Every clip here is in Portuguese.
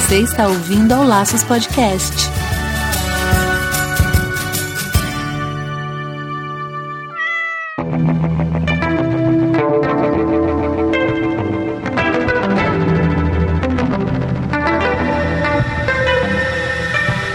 Você está ouvindo ao Laços Podcast.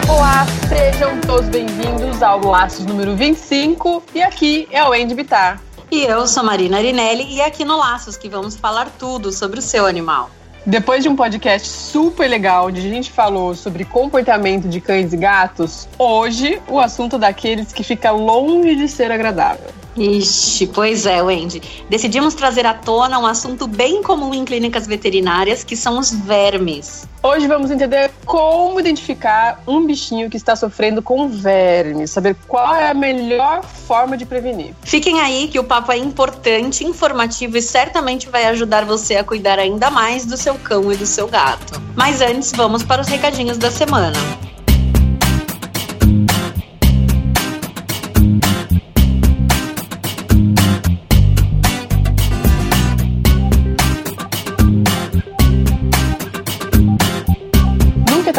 Olá, sejam todos bem-vindos ao Laços número 25 e aqui é o Andy Bitar. E eu sou Marina Arinelli e aqui no Laços que vamos falar tudo sobre o seu animal. Depois de um podcast super legal onde a gente falou sobre comportamento de cães e gatos, hoje o assunto daqueles que fica longe de ser agradável. Ixi, pois é, Wendy. Decidimos trazer à tona um assunto bem comum em clínicas veterinárias, que são os vermes. Hoje vamos entender como identificar um bichinho que está sofrendo com vermes, saber qual é a melhor forma de prevenir. Fiquem aí que o papo é importante, informativo e certamente vai ajudar você a cuidar ainda mais do seu cão e do seu gato. Mas antes, vamos para os recadinhos da semana.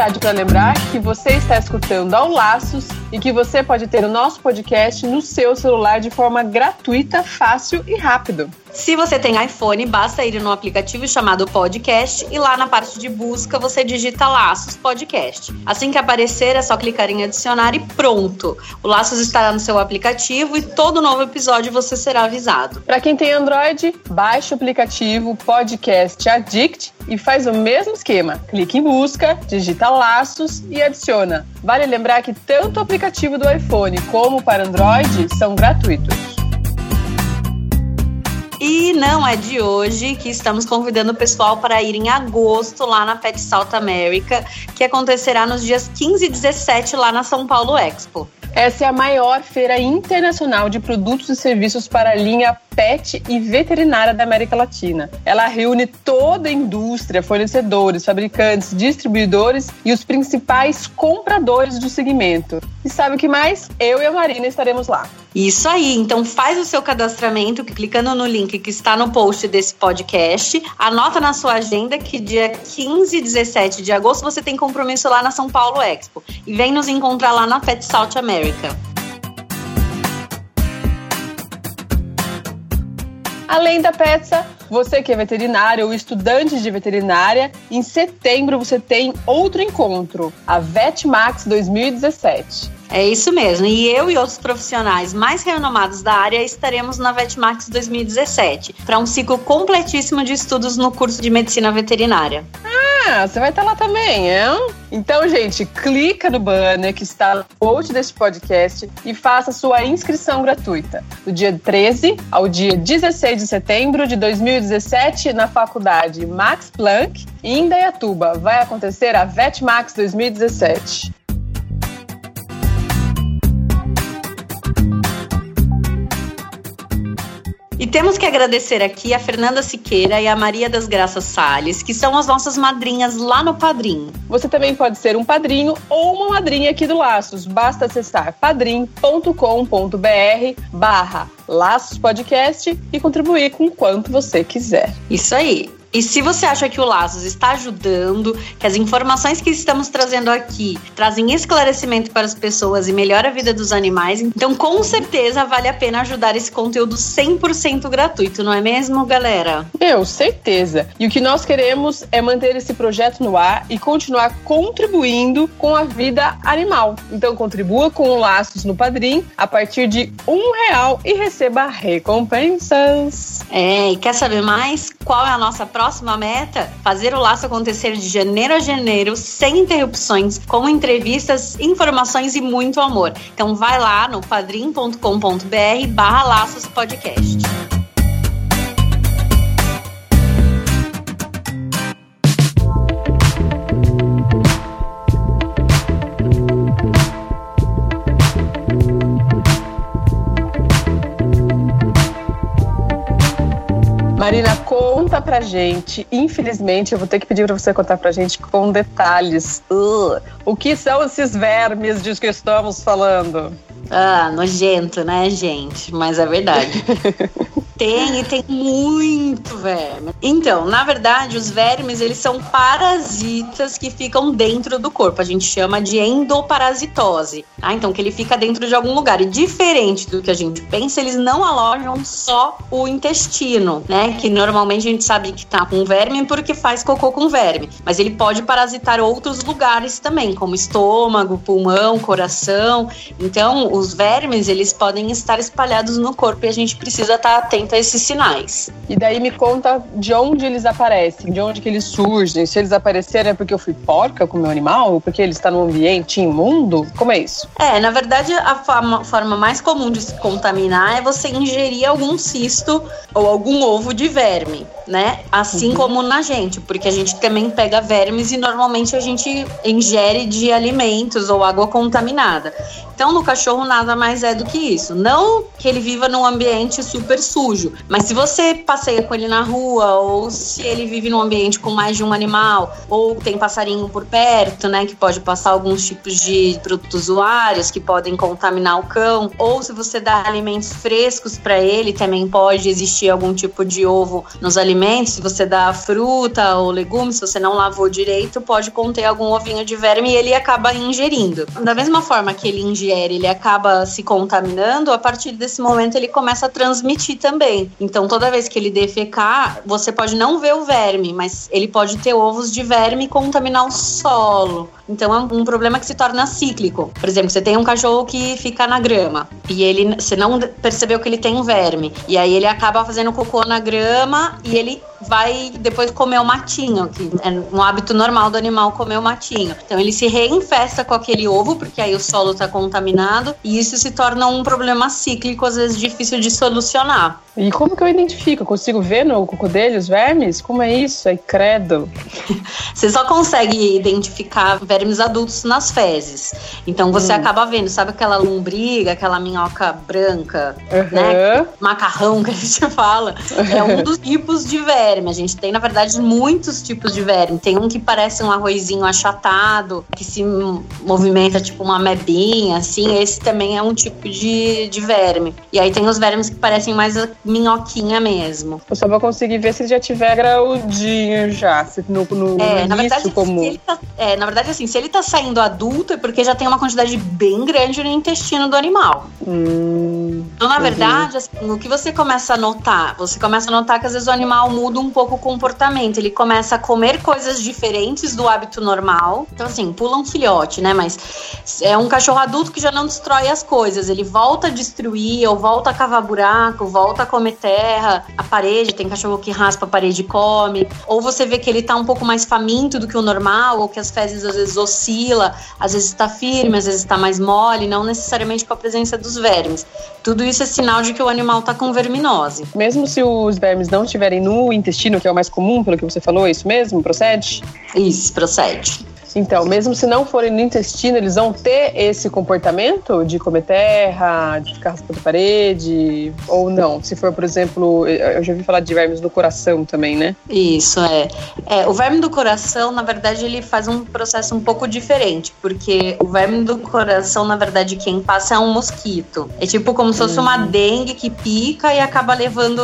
Tarde para lembrar que você está escutando ao Laços e que você pode ter o nosso podcast no seu celular de forma gratuita, fácil e rápido. Se você tem iPhone, basta ir no aplicativo chamado Podcast e lá na parte de busca você digita Laços Podcast. Assim que aparecer, é só clicar em adicionar e pronto. O Laços estará no seu aplicativo e todo novo episódio você será avisado. Para quem tem Android, baixe o aplicativo Podcast Addict e faz o mesmo esquema. Clique em busca, digita Laços e adiciona. Vale lembrar que tanto o aplicativo do iPhone como para Android são gratuitos. Não é de hoje que estamos convidando o pessoal para ir em agosto lá na Pet South America, que acontecerá nos dias 15 e 17 lá na São Paulo Expo. Essa é a maior feira internacional de produtos e serviços para a linha pet e veterinária da América Latina. Ela reúne toda a indústria, fornecedores, fabricantes, distribuidores e os principais compradores do segmento. E sabe o que mais? Eu e a Marina estaremos lá. Isso aí, então faz o seu cadastramento clicando no link que está no post desse podcast. Anota na sua agenda que dia 15 e 17 de agosto você tem compromisso lá na São Paulo Expo. E vem nos encontrar lá na Pet South America. Além da Petsa, você que é veterinário ou estudante de veterinária, em setembro você tem outro encontro, a VetMax 2017. É isso mesmo. E eu e outros profissionais mais renomados da área estaremos na VetMax 2017 para um ciclo completíssimo de estudos no curso de medicina veterinária. Ah, você vai estar lá também, é? Então, gente, clica no banner que está no post desse podcast e faça sua inscrição gratuita. Do dia 13 ao dia 16 de setembro de 2017, na faculdade Max Planck, em Indaiatuba, vai acontecer a VetMax 2017. E temos que agradecer aqui a Fernanda Siqueira e a Maria das Graças Salles, que são as nossas madrinhas lá no Padrim. Você também pode ser um padrinho ou uma madrinha aqui do Laços. Basta acessar padrim.com.br barra Laços Podcast e contribuir com quanto você quiser. Isso aí. E se você acha que o Laços está ajudando, que as informações que estamos trazendo aqui trazem esclarecimento para as pessoas e melhora a vida dos animais, então com certeza vale a pena ajudar esse conteúdo 100% gratuito, não é mesmo, galera? Eu, certeza. E o que nós queremos é manter esse projeto no ar e continuar contribuindo com a vida animal. Então contribua com o Laços no Padrim a partir de um real e receba recompensas. É, e quer saber mais? Qual é a nossa próxima meta? Fazer o laço acontecer de janeiro a janeiro, sem interrupções, com entrevistas, informações e muito amor. Então vai lá no padrim.com.br barra laços podcast. Marina, conta pra gente. Infelizmente, eu vou ter que pedir pra você contar pra gente com detalhes. Uh, o que são esses vermes de que estamos falando? Ah, nojento, né, gente? Mas é verdade. Tem, e tem muito verme. Então, na verdade, os vermes, eles são parasitas que ficam dentro do corpo. A gente chama de endoparasitose. Tá? Então, que ele fica dentro de algum lugar. E diferente do que a gente pensa, eles não alojam só o intestino, né? Que normalmente a gente sabe que tá com verme porque faz cocô com verme. Mas ele pode parasitar outros lugares também, como estômago, pulmão, coração. Então, os vermes, eles podem estar espalhados no corpo e a gente precisa estar atento esses sinais. E daí me conta de onde eles aparecem, de onde que eles surgem. Se eles apareceram é porque eu fui porca com o meu animal, ou porque ele está num ambiente imundo? Como é isso? É, na verdade, a forma, forma mais comum de se contaminar é você ingerir algum cisto ou algum ovo de verme, né? Assim uhum. como na gente, porque a gente também pega vermes e normalmente a gente ingere de alimentos ou água contaminada. Então, no cachorro nada mais é do que isso. Não que ele viva num ambiente super sujo, mas se você passeia com ele na rua, ou se ele vive num ambiente com mais de um animal, ou tem passarinho por perto, né, que pode passar alguns tipos de produtos usuários que podem contaminar o cão, ou se você dá alimentos frescos para ele, também pode existir algum tipo de ovo nos alimentos. Se você dá fruta ou legumes, se você não lavou direito, pode conter algum ovinho de verme e ele acaba ingerindo. Da mesma forma que ele ingere, ele acaba se contaminando, a partir desse momento ele começa a transmitir também. Então, toda vez que ele defecar, você pode não ver o verme, mas ele pode ter ovos de verme e contaminar o solo. Então é um problema que se torna cíclico. Por exemplo, você tem um cachorro que fica na grama e ele, você não percebeu que ele tem um verme. E aí ele acaba fazendo cocô na grama e ele vai depois comer o matinho, que é um hábito normal do animal comer o matinho. Então ele se reinfesta com aquele ovo, porque aí o solo está contaminado, e isso se torna um problema cíclico, às vezes difícil de solucionar. E como que eu identifico? Eu consigo ver no cocô dele os vermes? Como é isso? É credo. você só consegue identificar vermes adultos nas fezes. Então você hum. acaba vendo, sabe aquela lombriga, aquela minhoca branca, uhum. né? Macarrão que a gente fala. É um dos tipos de verme. A gente tem, na verdade, muitos tipos de verme. Tem um que parece um arrozinho achatado, que se movimenta tipo uma mebinha, assim. Esse também é um tipo de, de verme. E aí tem os vermes que parecem mais minhoquinha mesmo. Eu só vou conseguir ver se ele já tiver graudinho já. Se no, no, é, na verdade, ele tá, é, na verdade, assim, se ele tá saindo adulto é porque já tem uma quantidade bem grande no intestino do animal. Hum, então, na verdade, assim, o que você começa a notar? Você começa a notar que às vezes o animal muda um pouco o comportamento. Ele começa a comer coisas diferentes do hábito normal. Então, assim, pula um filhote, né? Mas é um cachorro adulto que já não destrói as coisas. Ele volta a destruir, ou volta a cavar buraco, volta a come terra, a parede, tem cachorro que raspa a parede e come, ou você vê que ele tá um pouco mais faminto do que o normal, ou que as fezes às vezes oscila, às vezes está firme, às vezes está mais mole, não necessariamente com a presença dos vermes. Tudo isso é sinal de que o animal está com verminose. Mesmo se os vermes não estiverem no intestino, que é o mais comum, pelo que você falou, é isso mesmo? Procede? Isso, procede. Então, mesmo se não forem no intestino, eles vão ter esse comportamento de comer terra, de ficar raspando parede, ou não? Se for, por exemplo, eu já ouvi falar de vermes do coração também, né? Isso, é. é. O verme do coração, na verdade, ele faz um processo um pouco diferente, porque o verme do coração, na verdade, quem passa é um mosquito. É tipo como se fosse uma uhum. dengue que pica e acaba levando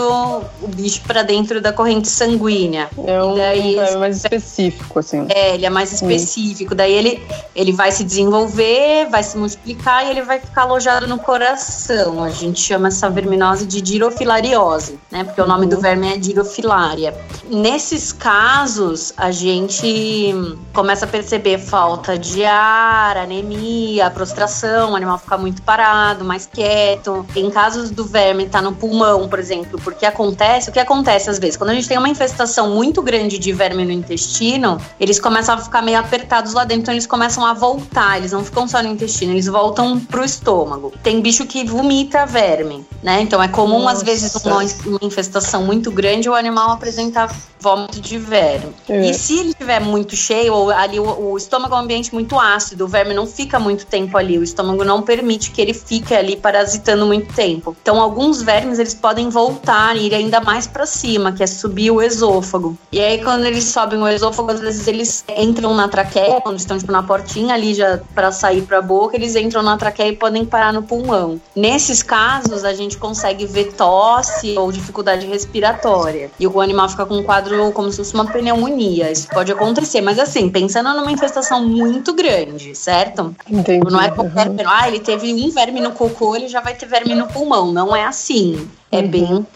o bicho para dentro da corrente sanguínea. É um daí, verme mais específico, assim. É, ele é mais específico específico. Daí ele, ele vai se desenvolver, vai se multiplicar e ele vai ficar alojado no coração. A gente chama essa verminose de dirofilariose, né? Porque o nome do uhum. verme é dirofilária. Nesses casos, a gente começa a perceber falta de ar, anemia, prostração, o animal fica muito parado, mais quieto. Em casos do verme estar tá no pulmão, por exemplo, porque acontece, o que acontece às vezes? Quando a gente tem uma infestação muito grande de verme no intestino, eles começam a ficar meio apertados lá dentro, então eles começam a voltar, eles não ficam só no intestino, eles voltam pro estômago. Tem bicho que vomita verme, né? Então é comum, Nossa. às vezes, uma, uma, infestação muito grande, o animal apresentar vômito de verme. É. E se ele estiver muito cheio, ou ali o, o, estômago é um ambiente muito ácido, o verme não fica muito tempo ali, o estômago não permite que ele fique ali parasitando muito tempo. Então, alguns vermes, eles podem voltar e ir ainda mais para cima, que é subir o esôfago. E aí, quando eles sobem o esôfago, às vezes eles entram na traqueia traqueia, quando estão tipo, na portinha ali já para sair para a boca, eles entram na traqueia e podem parar no pulmão. Nesses casos, a gente consegue ver tosse ou dificuldade respiratória. E o animal fica com um quadro como se fosse uma pneumonia. Isso pode acontecer, mas assim, pensando numa infestação muito grande, certo? Entendi. Não é qualquer. Uhum. Ah, ele teve um verme no cocô, ele já vai ter verme no pulmão. Não é assim. É uhum. bem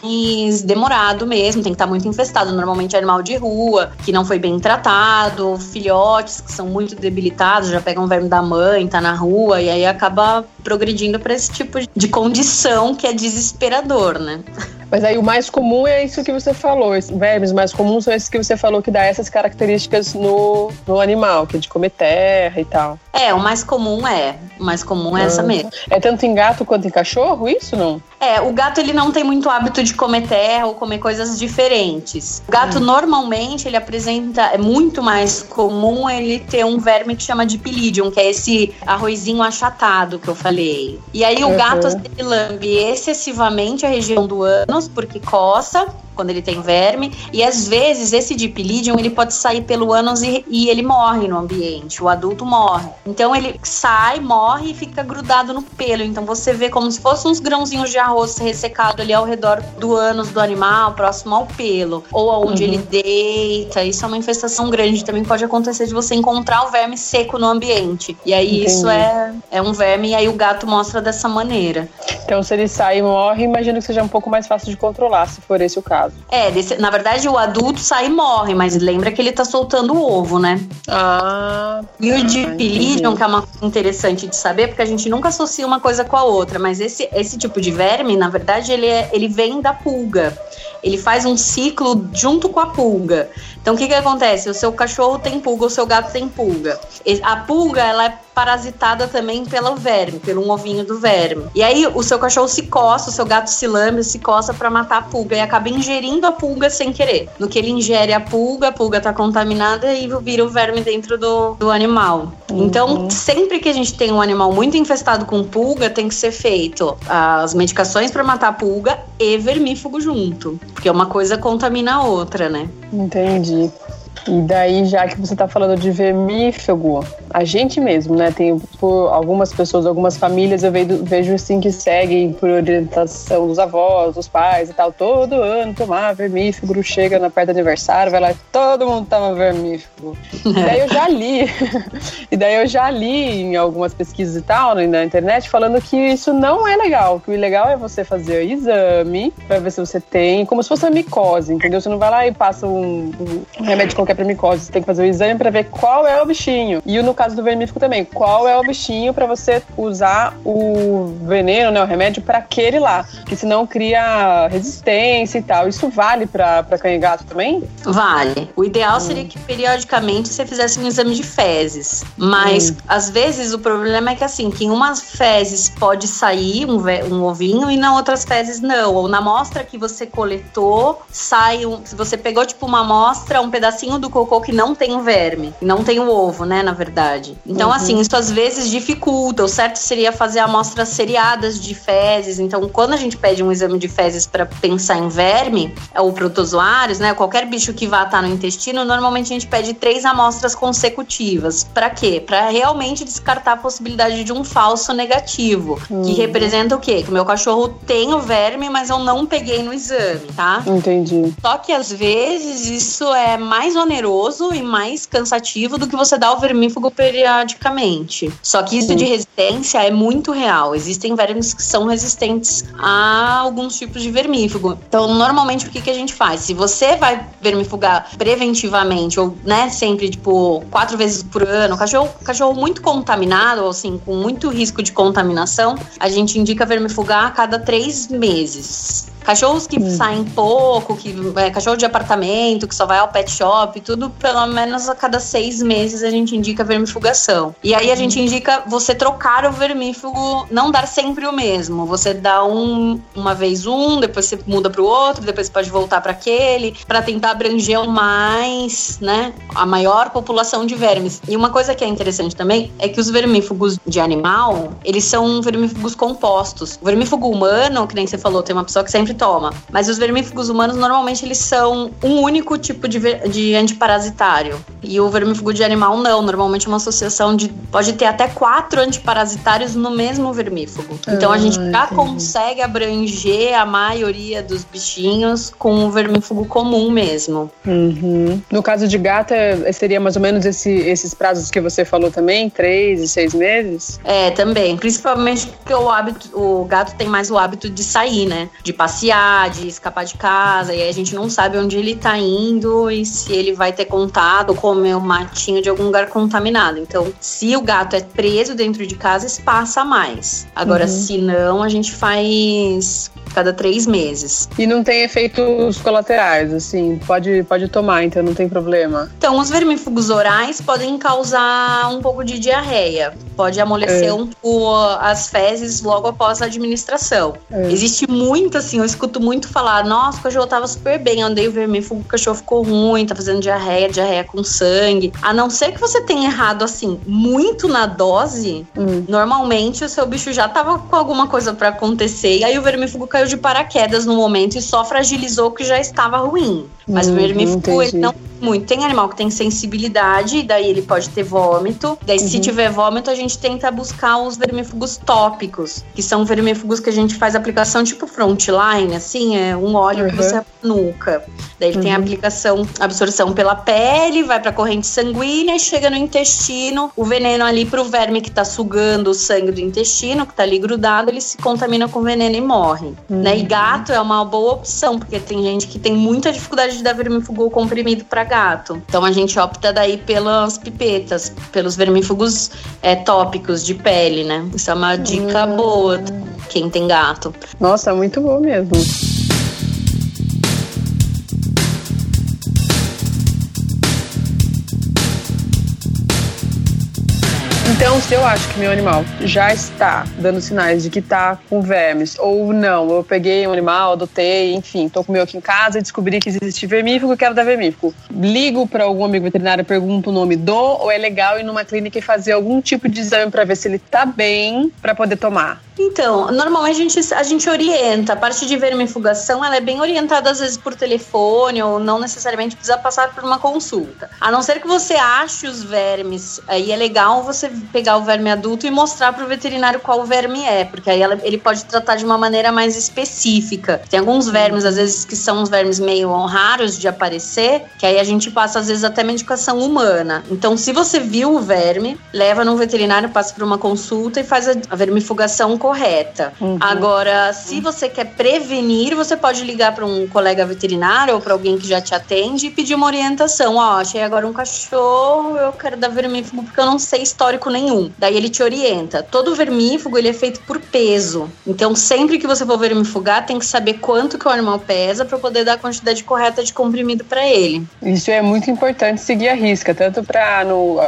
demorado mesmo, tem que estar muito infestado. Normalmente é animal de rua, que não foi bem tratado, filhotes que são muito debilitados, já pegam verme da mãe, tá na rua, e aí acaba progredindo para esse tipo de condição que é desesperador, né? Mas aí o mais comum é isso que você falou. Os vermes mais comuns são esses que você falou que dá essas características no, no animal, que é de comer terra e tal. É, o mais comum é. O mais comum é ah. essa mesmo. É tanto em gato quanto em cachorro, isso não? É, o gato ele não tem muito hábito de comer terra ou comer coisas diferentes. O gato hum. normalmente ele apresenta, é muito mais comum ele ter um verme que chama de pilidium, que é esse arrozinho achatado que eu falei. E aí o uhum. gato ele lambe excessivamente a região do ânus porque coça quando ele tem verme. E às vezes esse dipilidium ele pode sair pelo ânus e, e, ele morre no ambiente. O adulto morre. Então ele sai, morre e fica grudado no pelo. Então você vê como se fossem uns grãozinhos de arroz ressecado ali ao redor do ânus do animal, próximo ao pelo. Ou aonde uhum. ele deita. Isso é uma infestação grande. Também pode acontecer de você encontrar o verme seco no ambiente. E aí Entendi. isso é, é um verme e aí o gato mostra dessa maneira. Então se ele sai e morre, imagino que seja um pouco mais fácil de controlar, se for esse o caso caso. É, desse, na verdade o adulto sai e morre, mas lembra que ele tá soltando o ovo, né? Ah. E o de Pilidium, que é uma interessante de saber, porque a gente nunca associa uma coisa com a outra, mas esse, esse tipo de verme, na verdade, ele, é, ele vem da pulga. Ele faz um ciclo junto com a pulga. Então o que que acontece? O seu cachorro tem pulga, o seu gato tem pulga. A pulga, ela é parasitada também pelo verme, pelo um ovinho do verme. E aí o seu cachorro se coça, o seu gato se lambe, se coça para matar a pulga e acaba ingerindo a pulga sem querer. No que ele ingere a pulga, a pulga tá contaminada e vira o verme dentro do, do animal. Uhum. Então, sempre que a gente tem um animal muito infestado com pulga, tem que ser feito as medicações para matar a pulga e vermífugo junto, porque uma coisa contamina a outra, né? Entendi. you. E daí, já que você está falando de vermífugo, a gente mesmo, né? Tem por algumas pessoas, algumas famílias, eu vejo, vejo assim que seguem por orientação dos avós, dos pais e tal, todo ano tomar vermífugo, chega na perto do aniversário, vai lá, todo mundo toma vermífugo. e daí eu já li, e daí eu já li em algumas pesquisas e tal, né, na internet, falando que isso não é legal, que o legal é você fazer o exame para ver se você tem, como se fosse uma micose, entendeu? Você não vai lá e passa um, um remédio qualquer micose, você tem que fazer o exame para ver qual é o bichinho. E no caso do vermífugo também, qual é o bichinho para você usar o veneno, né, o remédio para aquele lá, que senão cria resistência e tal. Isso vale para cães e gato também? Vale. O ideal hum. seria que periodicamente você fizesse um exame de fezes, mas hum. às vezes o problema é que assim, que em umas fezes pode sair um, um ovinho e na outras fezes não. Ou na amostra que você coletou, sai um, se você pegou tipo uma amostra, um pedacinho do do cocô que não tem o verme, não tem o ovo, né, na verdade. Então, uhum. assim, isso às vezes dificulta. O certo seria fazer amostras seriadas de fezes. Então, quando a gente pede um exame de fezes para pensar em verme ou protozoários, né, qualquer bicho que vá estar no intestino, normalmente a gente pede três amostras consecutivas. Para quê? Para realmente descartar a possibilidade de um falso negativo, uhum. que representa o quê? Que o meu cachorro tem o verme, mas eu não peguei no exame, tá? Entendi. Só que às vezes isso é mais oneroso oneroso e mais cansativo do que você dar o vermífugo periodicamente. Só que isso de resistência é muito real. Existem vermes que são resistentes a alguns tipos de vermífugo. Então, normalmente, o que, que a gente faz? Se você vai vermifugar preventivamente, ou né, sempre, tipo, quatro vezes por ano, cachorro, cachorro muito contaminado, ou assim, com muito risco de contaminação, a gente indica vermifugar a cada três meses. Cachorros que hum. saem pouco, que é, cachorro de apartamento, que só vai ao pet shop, tudo pelo menos a cada seis meses a gente indica vermifugação. E aí a uhum. gente indica você trocar o vermífugo, não dar sempre o mesmo. Você dá um uma vez um, depois você muda para o outro, depois você pode voltar para aquele, para tentar abranger mais, né, a maior população de vermes. E uma coisa que é interessante também é que os vermífugos de animal, eles são vermífugos compostos. O vermífugo humano, que nem você falou, tem uma pessoa que sempre toma. Mas os vermífugos humanos, normalmente, eles são um único tipo de, de antiparasitário. E o vermífugo de animal, não. Normalmente é uma associação de. Pode ter até quatro antiparasitários no mesmo vermífugo. Então a gente já consegue abranger a maioria dos bichinhos com o vermífugo comum mesmo. Uhum. No caso de gato, é, seria mais ou menos esse, esses prazos que você falou também? Três e seis meses? É, também. Principalmente porque o hábito, o gato tem mais o hábito de sair, né? De passear, de escapar de casa. E aí a gente não sabe onde ele tá indo e se ele vai ter contato ou comer um matinho de algum lugar contaminado. Então, se o gato é preso dentro de casa, espaça mais. Agora, uhum. se não, a gente faz cada três meses. E não tem efeitos colaterais, assim, pode, pode tomar, então não tem problema. Então, os vermífugos orais podem causar um pouco de diarreia, pode amolecer é. um pouco as fezes logo após a administração. É. Existe muito, assim, eu escuto muito falar, nossa, o cachorro tava super bem, andei o vermífugo, o cachorro ficou ruim, tá fazendo diarreia, diarreia com sangue. A não ser que você tenha errado, assim, muito na dose, hum. normalmente o seu bicho já tava com alguma coisa para acontecer, e aí o vermífugo caiu de paraquedas no momento e só fragilizou o que já estava ruim. Mas hum, o vermífugo, ele não muito. Tem animal que tem sensibilidade, daí ele pode ter vômito. Daí, uhum. se tiver vômito, a gente tenta buscar os vermífugos tópicos, que são vermífugos que a gente faz aplicação tipo frontline, assim, é um óleo uhum. que você nuca. Daí ele uhum. tem a aplicação, absorção pela pele, vai pra corrente sanguínea e chega no intestino. O veneno ali pro verme que tá sugando o sangue do intestino, que tá ali grudado, ele se contamina com veneno e morre. Né? E uhum. gato é uma boa opção, porque tem gente que tem muita dificuldade de dar vermífugo comprimido para gato. Então a gente opta daí pelas pipetas, pelos vermífugos é, tópicos de pele, né? Isso é uma dica hum. boa quem tem gato. Nossa, muito bom mesmo. Então, se eu acho que meu animal já está dando sinais de que está com vermes, ou não, eu peguei um animal, adotei, enfim, tô com o meu aqui em casa descobri que existe vermífugo quero dar vermífugo. Ligo para algum amigo veterinário, pergunto o nome do, ou é legal ir numa clínica e fazer algum tipo de exame para ver se ele está bem para poder tomar? Então, normalmente a gente, a gente orienta. A parte de vermifugação, ela é bem orientada às vezes por telefone ou não necessariamente precisa passar por uma consulta. A não ser que você ache os vermes, aí é legal você pegar o verme adulto e mostrar para o veterinário qual verme é, porque aí ela, ele pode tratar de uma maneira mais específica. Tem alguns vermes, às vezes, que são uns vermes meio raros de aparecer, que aí a gente passa, às vezes, até medicação humana. Então, se você viu o verme, leva no veterinário, passa por uma consulta e faz a, a vermifugação correta. Uhum. Agora, se você quer prevenir, você pode ligar para um colega veterinário ou para alguém que já te atende e pedir uma orientação. Ó, oh, achei agora um cachorro, eu quero dar vermífugo porque eu não sei histórico nenhum. Daí ele te orienta. Todo vermífugo ele é feito por peso. Então, sempre que você for vermifugar, tem que saber quanto que o animal pesa para poder dar a quantidade correta de comprimido para ele. Isso é muito importante seguir a risca, tanto para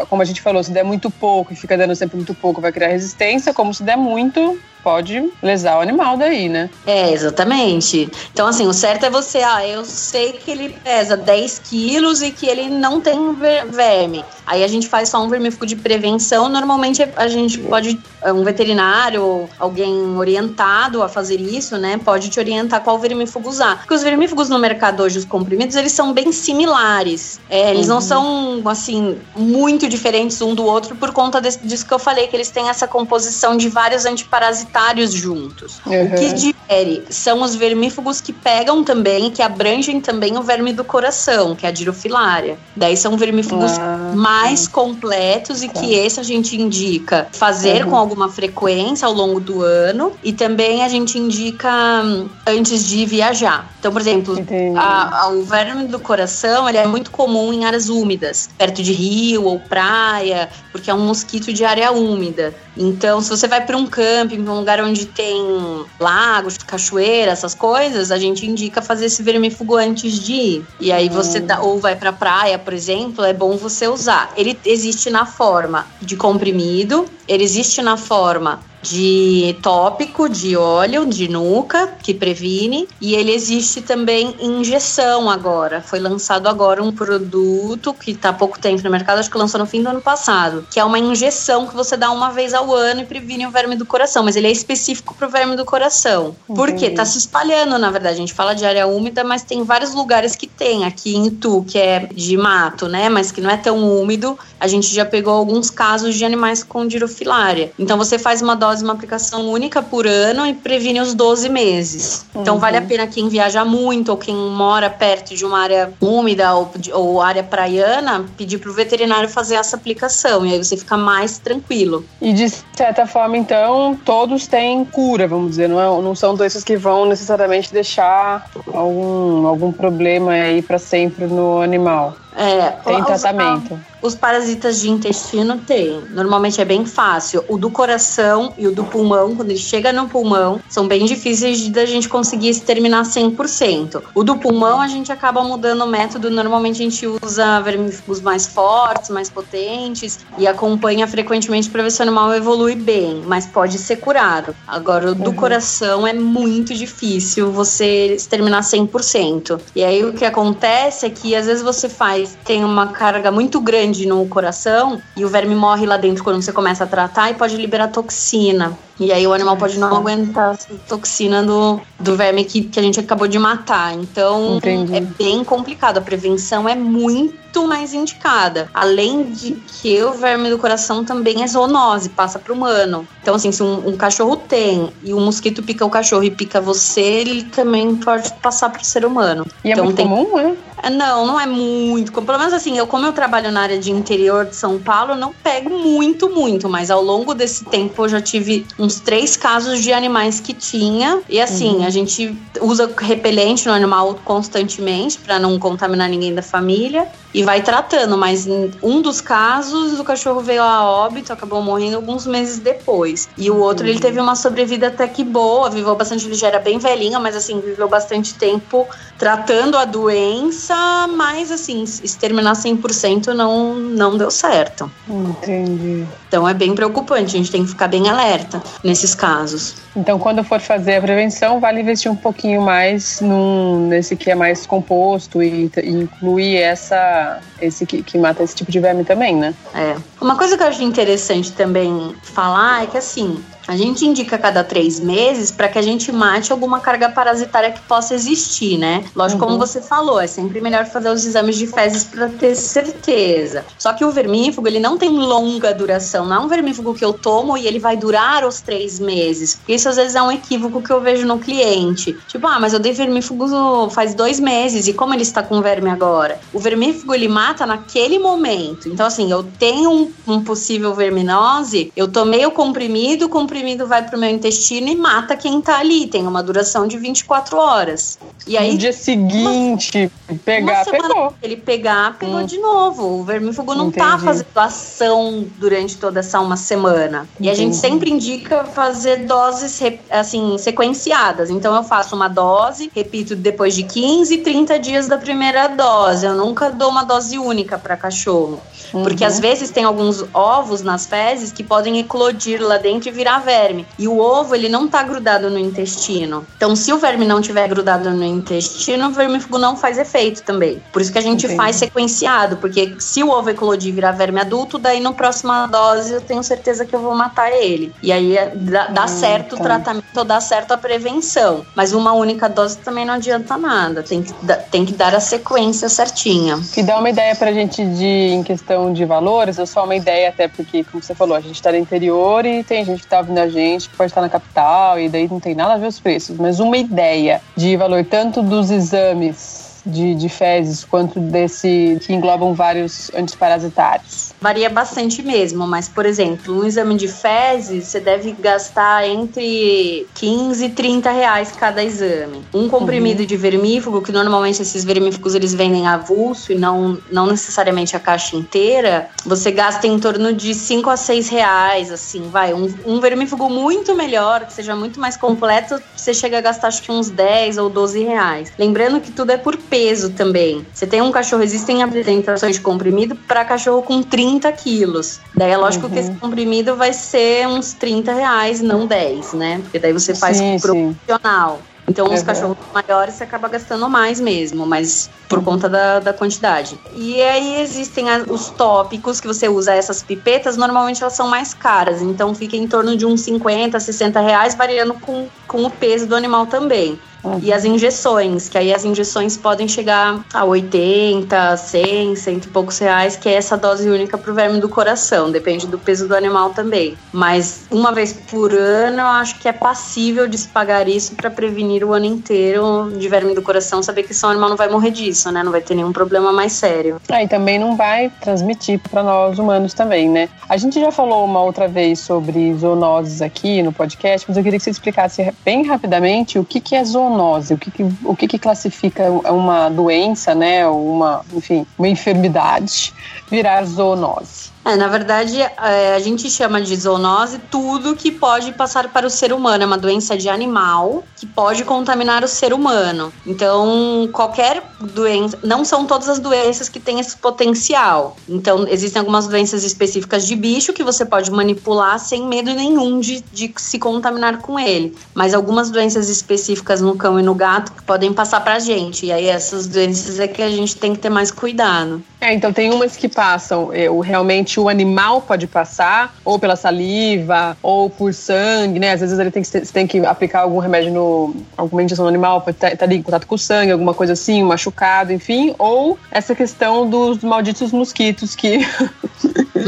como a gente falou, se der muito pouco e fica dando sempre muito pouco, vai criar resistência, como se der muito, pode lesar o animal daí, né? É, exatamente. Então, assim, o certo é você, ah, eu sei que ele pesa 10 quilos e que ele não tem verme. Aí a gente faz só um vermífugo de prevenção. Normalmente a gente pode, um veterinário, alguém orientado a fazer isso, né, pode te orientar qual vermífugo usar. Porque os vermífugos no mercado hoje, os comprimidos, eles são bem similares. É, eles uhum. não são, assim, muito diferentes um do outro por conta desse, disso que eu falei, que eles têm essa composição de vários antiparasitários juntos. Uhum. O que difere são os vermífugos que pegam também, que abrangem também o verme do coração, que é a dirofilária. Daí são vermífugos ah. mais mais completos e tá. que esse a gente indica fazer uhum. com alguma frequência ao longo do ano e também a gente indica hum, antes de viajar. Então, por exemplo, a, a, o verme do coração ele é muito comum em áreas úmidas, perto de rio ou praia, porque é um mosquito de área úmida. Então, se você vai para um camping, um lugar onde tem lagos, cachoeira, essas coisas, a gente indica fazer esse vermífugo antes de ir. E aí você dá, ou vai para praia, por exemplo, é bom você usar. Ele existe na forma de comprimido, ele existe na forma de tópico, de óleo, de nuca, que previne, e ele existe também injeção agora. Foi lançado agora um produto que está há pouco tempo no mercado, acho que lançou no fim do ano passado, que é uma injeção que você dá uma vez ao ano e previne o verme do coração, mas ele é específico para o verme do coração. Entendi. Por quê? Tá se espalhando, na verdade. A gente fala de área úmida, mas tem vários lugares que tem. Aqui em Tu, que é de mato, né, mas que não é tão úmido, a gente já pegou alguns casos de animais com dirofilária. Então você faz uma dose, uma aplicação única por ano e previne os 12 meses. Então uhum. vale a pena quem viaja muito ou quem mora perto de uma área úmida ou, ou área praiana pedir para o veterinário fazer essa aplicação e aí você fica mais tranquilo. E de certa forma, então, todos têm cura, vamos dizer, não, é, não são doenças que vão necessariamente deixar algum, algum problema aí para sempre no animal. É, tem tratamento. Os parasitas de intestino tem. Normalmente é bem fácil. O do coração e o do pulmão, quando ele chega no pulmão, são bem difíceis de a gente conseguir exterminar 100%. O do pulmão a gente acaba mudando o método. Normalmente a gente usa vermífugos mais fortes, mais potentes e acompanha frequentemente para ver se o animal evolui bem, mas pode ser curado. Agora, o do uhum. coração é muito difícil você exterminar 100%. E aí o que acontece é que às vezes você faz, tem uma carga muito grande grande no coração e o verme morre lá dentro quando você começa a tratar e pode liberar toxina. E aí o animal pode não aguentar a toxina do, do verme que, que a gente acabou de matar. Então Entendi. é bem complicado. A prevenção é muito mais indicada. Além de que o verme do coração também é zoonose, passa para o humano. Então, assim, se um, um, cachorro tem e um mosquito pica o cachorro e pica você, ele também pode passar para o ser humano. E é então, é muito tem... comum, né? Não, não é muito. Pelo menos assim, eu como eu trabalho na área de interior de São Paulo, não pego muito, muito. Mas ao longo desse tempo eu já tive uns três casos de animais que tinha. E assim, uhum. a gente usa repelente no animal constantemente para não contaminar ninguém da família e vai tratando. Mas um dos casos, o cachorro veio a óbito, acabou morrendo alguns meses depois. E o outro, uhum. ele teve uma sobrevida até que boa, viveu bastante, ele já era bem velhinho, mas assim, viveu bastante tempo tratando a doença, mas assim, exterminar 100% não, não deu certo. Entendi. Então é bem preocupante, a gente tem que ficar bem alerta nesses casos. Então, quando for fazer a prevenção, vale investir um pouquinho mais num, nesse que é mais composto e, e incluir essa, esse que, que, mata esse tipo de verme também, né? É. Uma coisa que eu acho interessante também falar é que assim, a gente indica cada três meses para que a gente mate alguma carga parasitária que possa existir, né? Lógico, uhum. como você falou, é sempre melhor fazer os exames de fezes para ter certeza. Só que o vermífugo, ele não tem longa duração. Não é um vermífugo que eu tomo e ele vai durar os três meses. Porque isso às vezes é um equívoco que eu vejo no cliente. Tipo, ah, mas eu dei vermífugo faz dois meses e como ele está com verme agora? O vermífugo, ele mata naquele momento. Então, assim, eu tenho um, um possível verminose, eu tomei o comprimido, o comprimido comprimido vai pro meu intestino e mata quem tá ali. Tem uma duração de 24 horas. E aí. No dia seguinte, uma, pegar, uma pegou. Ele pegar, pegou hum. de novo. O vermífugo não tá Entendi. tá fazendo ação durante toda essa uma semana. Entendi. E a gente sempre indica fazer doses, assim, sequenciadas. Então eu faço uma dose, repito depois de 15, 30 dias da primeira dose. Eu nunca dou uma dose única para cachorro. Uhum. Porque às vezes tem alguns ovos nas fezes que podem eclodir lá dentro e virar verme. E o ovo, ele não tá grudado no intestino. Então, se o verme não tiver grudado no intestino, o vermífugo não faz efeito também. Por isso que a gente Entendi. faz sequenciado, porque se o ovo eclodir e virar verme adulto, daí no próxima dose eu tenho certeza que eu vou matar ele. E aí é, dá, dá hum, certo tá. o tratamento ou dá certo a prevenção. Mas uma única dose também não adianta nada. Tem que, tem que dar a sequência certinha. E dá uma ideia pra gente de, em questão de valores, ou só uma ideia, até porque, como você falou, a gente está no interior e tem gente que está ouvindo a gente pode estar na capital e daí não tem nada a ver os preços, mas uma ideia de valor tanto dos exames de, de fezes quanto desse que englobam vários antiparasitários? Varia bastante mesmo, mas, por exemplo, um exame de fezes você deve gastar entre 15 e 30 reais cada exame. Um comprimido uhum. de vermífugo, que normalmente esses vermífugos eles vendem avulso e não, não necessariamente a caixa inteira, você gasta em torno de 5 a 6 reais, assim, vai. Um, um vermífugo muito melhor, que seja muito mais completo, você chega a gastar acho que uns 10 ou 12 reais. Lembrando que tudo é por peso peso também. Você tem um cachorro, existem apresentações de comprimido para cachorro com 30 quilos. Daí é lógico uhum. que esse comprimido vai ser uns 30 reais, não 10, né? Porque daí você faz sim, profissional. Então, os uhum. cachorros maiores você acaba gastando mais mesmo, mas por conta da, da quantidade. E aí existem os tópicos que você usa essas pipetas, normalmente elas são mais caras, então fica em torno de uns 50, 60 reais, variando com, com o peso do animal também. Uhum. E as injeções, que aí as injeções podem chegar a 80, 100, cento e poucos reais, que é essa dose única para o verme do coração. Depende do peso do animal também. Mas uma vez por ano, eu acho que é passível de se pagar isso para prevenir o ano inteiro de verme do coração, saber que seu animal não vai morrer disso, né? Não vai ter nenhum problema mais sério. Ah, e também não vai transmitir para nós humanos também, né? A gente já falou uma outra vez sobre zoonoses aqui no podcast, mas eu queria que você explicasse bem rapidamente o que, que é zoonose zoonose? O que, que o que, que, classifica uma doença, né, uma, enfim, uma enfermidade virar zoonose? É, na verdade, é, a gente chama de zoonose tudo que pode passar para o ser humano. É uma doença de animal que pode contaminar o ser humano. Então, qualquer doença. Não são todas as doenças que têm esse potencial. Então, existem algumas doenças específicas de bicho que você pode manipular sem medo nenhum de, de se contaminar com ele. Mas algumas doenças específicas no cão e no gato podem passar para a gente. E aí, essas doenças é que a gente tem que ter mais cuidado. É, então tem umas que passam, é, o, realmente o animal pode passar, ou pela saliva, ou por sangue, né? Às vezes ele tem que, você tem que aplicar algum remédio no. alguma injeção no animal, pode estar tá, tá ali em contato com o sangue, alguma coisa assim, machucado, enfim. Ou essa questão dos malditos mosquitos que.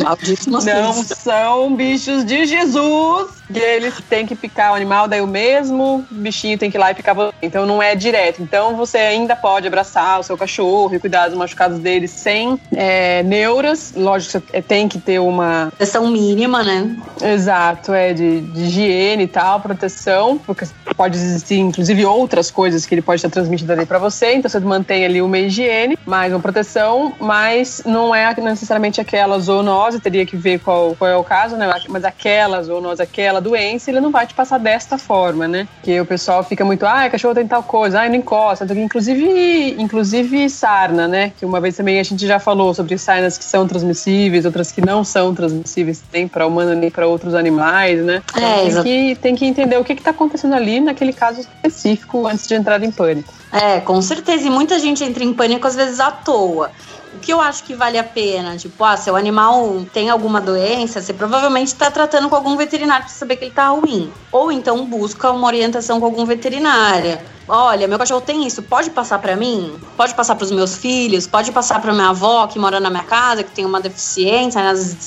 Malditos mosquitos. Não são bichos de Jesus que eles têm que picar o animal, daí o mesmo bichinho tem que ir lá e picar você. Então não é direto. Então você ainda pode abraçar o seu cachorro e cuidar dos machucados dele sem é, neuras. Lógico que você tem que ter uma. Proteção mínima, né? Exato, é de, de higiene e tal, proteção, porque pode existir inclusive outras coisas que ele pode estar transmitindo ali para você. Então você mantém ali uma higiene, mais uma proteção, mas não é necessariamente aquela zoonose, teria que ver qual, qual é o caso, né? Mas aquela zoonose, aquela doença, ele não vai te passar desta forma, né? Que o pessoal fica muito, ah, cachorro tem tal coisa, ah, não encosta, inclusive, inclusive sarna, né? Que uma vez também a gente já falou sobre sarnas que são transmissíveis, outras que não são transmissíveis, nem para humano nem para outros animais, né? É, tem, que, tem que entender o que está acontecendo ali naquele caso específico antes de entrar em pânico. É, com certeza. E muita gente entra em pânico às vezes à toa. O que eu acho que vale a pena, tipo, ah, se o animal tem alguma doença, você provavelmente está tratando com algum veterinário para saber que ele está ruim. Ou então busca uma orientação com algum veterinária olha, meu cachorro tem isso, pode passar para mim? Pode passar para os meus filhos? Pode passar para minha avó que mora na minha casa, que tem uma deficiência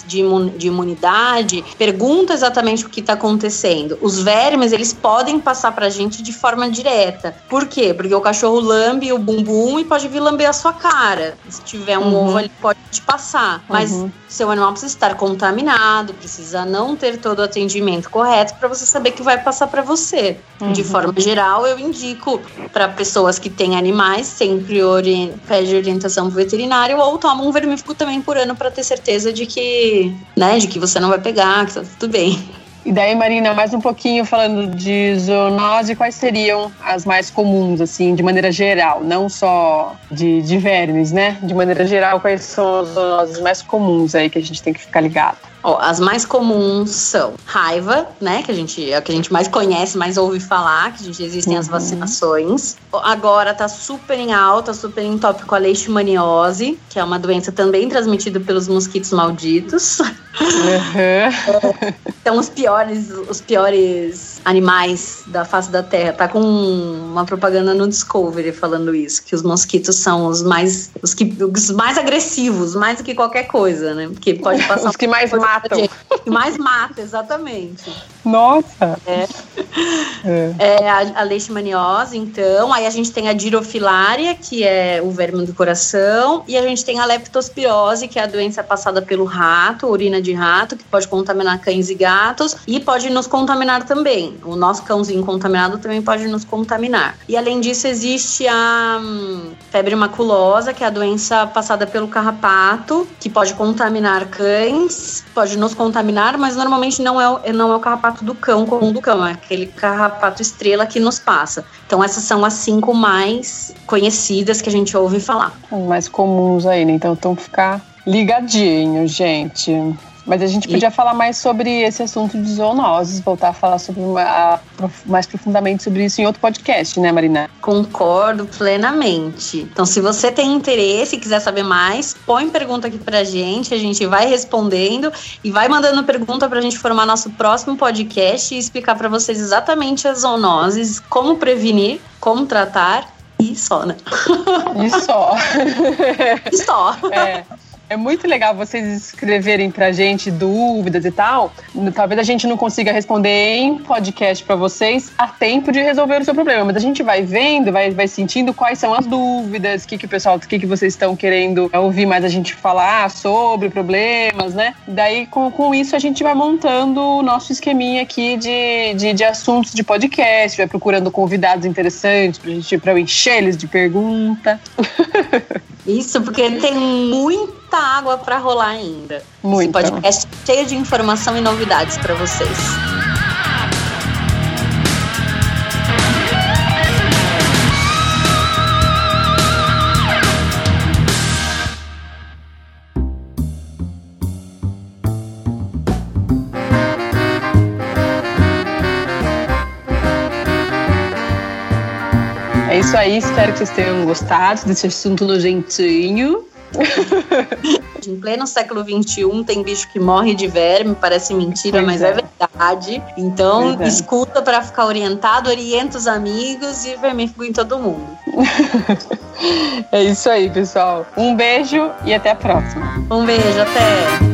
de, imunidade? Pergunta exatamente o que está acontecendo. Os vermes, eles podem passar para a gente de forma direta. Por quê? Porque o cachorro lambe o bumbum e pode vir lamber a sua cara. Se tiver um uhum. ovo, ele pode te passar. Mas uhum. Seu animal precisa estar contaminado, precisa não ter todo o atendimento correto para você saber que vai passar para você. Uhum. De forma geral, eu indico para pessoas que têm animais, sempre orient, pede orientação pro veterinário ou toma um vermífugo também por ano para ter certeza de que, né, de que você não vai pegar, que tá tudo bem. E daí, Marina, mais um pouquinho falando de zoonose, quais seriam as mais comuns, assim, de maneira geral, não só de, de vermes, né? De maneira geral, quais são as zoonoses mais comuns aí que a gente tem que ficar ligado? Ó, as mais comuns são raiva, né? Que a gente é a que a gente mais conhece, mais ouve falar, que a gente, existem uhum. as vacinações. Agora tá super em alta, super em tópico a leishmaniose, que é uma doença também transmitida pelos mosquitos malditos. Uhum. então os piores, os piores animais da face da Terra. Tá com uma propaganda no Discovery falando isso, que os mosquitos são os mais os que os mais agressivos, mais do que qualquer coisa, né? Porque pode passar os que mais matam. Que mais mata, exatamente. Nossa. É. É, é a, a leishmaniose, então. Aí a gente tem a dirofilária, que é o verme do coração, e a gente tem a leptospirose, que é a doença passada pelo rato, urina de rato, que pode contaminar cães e gatos e pode nos contaminar também. O nosso cãozinho contaminado também pode nos contaminar. E além disso, existe a hum, febre maculosa, que é a doença passada pelo carrapato, que pode contaminar cães, pode pode nos contaminar, mas normalmente não é, não é o carrapato do cão como do cão, é aquele carrapato estrela que nos passa. Então essas são as cinco mais conhecidas que a gente ouve falar. Mais comuns aí, né? Então, então ficar ligadinho, gente. Mas a gente podia e... falar mais sobre esse assunto de zoonoses, voltar a falar sobre uma, mais profundamente sobre isso em outro podcast, né, Marina? Concordo plenamente. Então, se você tem interesse e quiser saber mais, põe pergunta aqui pra gente, a gente vai respondendo e vai mandando pergunta pra gente formar nosso próximo podcast e explicar para vocês exatamente as zoonoses, como prevenir, como tratar e só, né? E só. e só. É. É muito legal vocês escreverem pra gente dúvidas e tal. Talvez a gente não consiga responder em podcast para vocês a tempo de resolver o seu problema, mas a gente vai vendo, vai, vai sentindo quais são as dúvidas, o que, que o pessoal, o que, que vocês estão querendo ouvir mais a gente falar sobre problemas, né? Daí, com, com isso, a gente vai montando o nosso esqueminha aqui de, de, de assuntos de podcast, vai procurando convidados interessantes pra gente, pra eu encher eles de pergunta. Isso, porque tem muita água para rolar ainda. Muito. Esse podcast cheio de informação e novidades para vocês. É isso aí, espero que vocês tenham gostado desse assunto nojentinho. Em pleno século XXI tem bicho que morre de verme, parece mentira, pois mas é. é. verdade. Então, é. escuta para ficar orientado, orienta os amigos e vermífugo em todo mundo. é isso aí, pessoal. Um beijo e até a próxima. Um beijo, até.